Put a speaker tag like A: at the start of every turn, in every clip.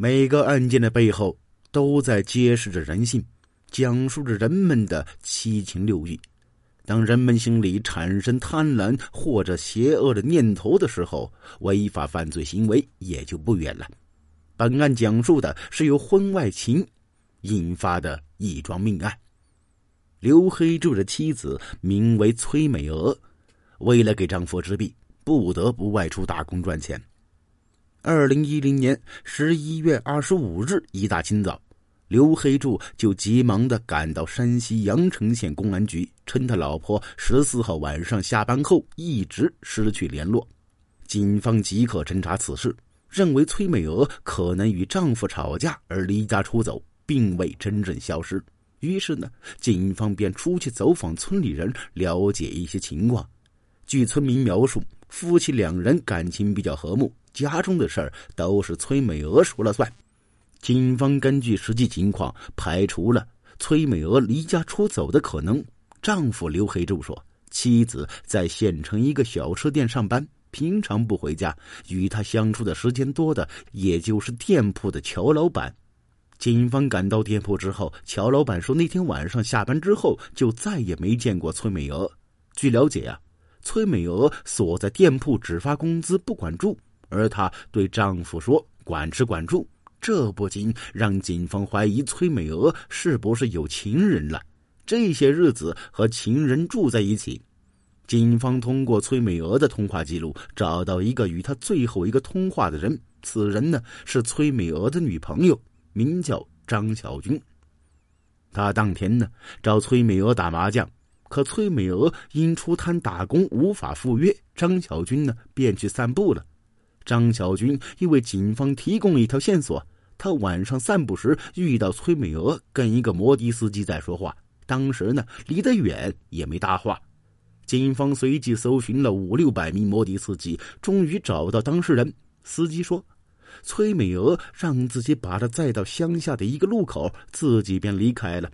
A: 每个案件的背后都在揭示着人性，讲述着人们的七情六欲。当人们心里产生贪婪或者邪恶的念头的时候，违法犯罪行为也就不远了。本案讲述的是由婚外情引发的一桩命案。刘黑柱的妻子名为崔美娥，为了给丈夫治病，不得不外出打工赚钱。二零一零年十一月二十五日一大清早。刘黑柱就急忙的赶到山西阳城县公安局，称他老婆十四号晚上下班后一直失去联络。警方即刻侦查此事，认为崔美娥可能与丈夫吵架而离家出走，并未真正消失。于是呢，警方便出去走访村里人，了解一些情况。据村民描述，夫妻两人感情比较和睦，家中的事儿都是崔美娥说了算。警方根据实际情况排除了崔美娥离家出走的可能。丈夫刘黑柱说，妻子在县城一个小吃店上班，平常不回家，与他相处的时间多的也就是店铺的乔老板。警方赶到店铺之后，乔老板说，那天晚上下班之后就再也没见过崔美娥。据了解啊，崔美娥所在店铺只发工资不管住，而她对丈夫说管吃管住。这不禁让警方怀疑崔美娥是不是有情人了。这些日子和情人住在一起，警方通过崔美娥的通话记录找到一个与她最后一个通话的人。此人呢是崔美娥的女朋友，名叫张小军。他当天呢找崔美娥打麻将，可崔美娥因出摊打工无法赴约，张小军呢便去散步了。张小军因为警方提供了一条线索，他晚上散步时遇到崔美娥跟一个摩的司机在说话。当时呢，离得远也没搭话。警方随即搜寻了五六百名摩的司机，终于找到当事人。司机说，崔美娥让自己把他载到乡下的一个路口，自己便离开了。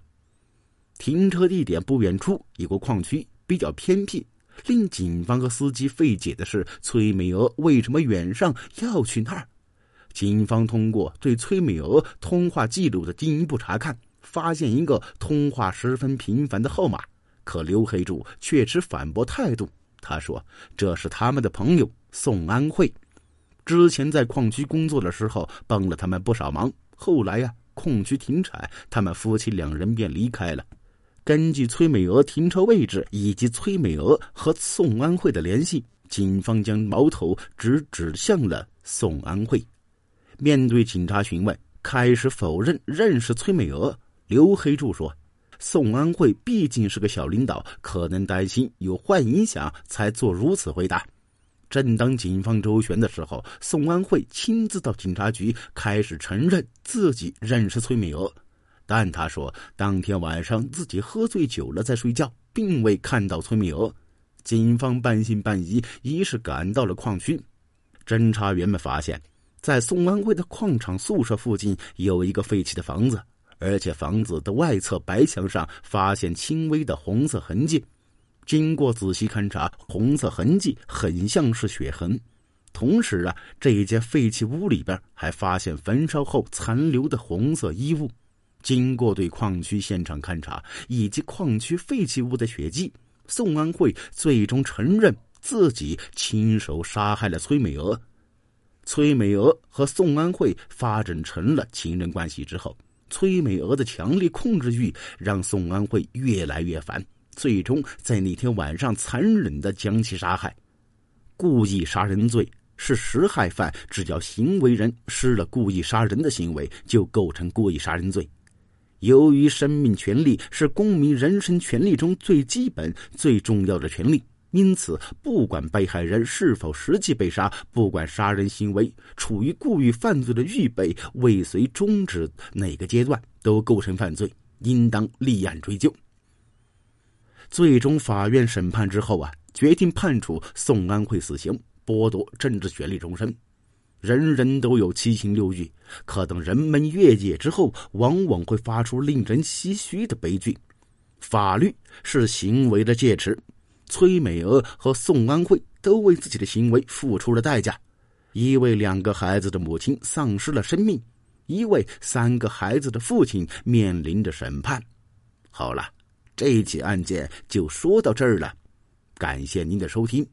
A: 停车地点不远处有个矿区，比较偏僻。令警方和司机费解的是，崔美娥为什么远上要去那儿？警方通过对崔美娥通话记录的进一步查看，发现一个通话十分频繁的号码。可刘黑柱却持反驳态度，他说：“这是他们的朋友宋安慧，之前在矿区工作的时候帮了他们不少忙。后来呀，矿区停产，他们夫妻两人便离开了。”根据崔美娥停车位置以及崔美娥和宋安慧的联系，警方将矛头直指向了宋安慧。面对警察询问，开始否认认识崔美娥。刘黑柱说：“宋安慧毕竟是个小领导，可能担心有坏影响，才做如此回答。”正当警方周旋的时候，宋安慧亲自到警察局，开始承认自己认识崔美娥。但他说，当天晚上自己喝醉酒了，在睡觉，并未看到崔美娥。警方半信半疑，于是赶到了矿区。侦查员们发现，在宋安慧的矿场宿舍附近有一个废弃的房子，而且房子的外侧白墙上发现轻微的红色痕迹。经过仔细勘查，红色痕迹很像是血痕。同时啊，这一间废弃屋里边还发现焚烧后残留的红色衣物。经过对矿区现场勘查以及矿区废弃物的血迹，宋安慧最终承认自己亲手杀害了崔美娥。崔美娥和宋安慧发展成了情人关系之后，崔美娥的强烈控制欲让宋安慧越来越烦，最终在那天晚上残忍的将其杀害。故意杀人罪是实害犯只要行为人施了故意杀人的行为，就构成故意杀人罪。由于生命权利是公民人身权利中最基本、最重要的权利，因此，不管被害人是否实际被杀，不管杀人行为处于故意犯罪的预备、未遂、终止哪个阶段，都构成犯罪，应当立案追究。最终，法院审判之后啊，决定判处宋安慧死刑，剥夺政治权利终身。人人都有七情六欲，可等人们越界之后，往往会发出令人唏嘘的悲剧。法律是行为的戒尺，崔美娥和宋安慧都为自己的行为付出了代价。一位两个孩子的母亲丧失了生命，一位三个孩子的父亲面临着审判。好了，这起案件就说到这儿了，感谢您的收听。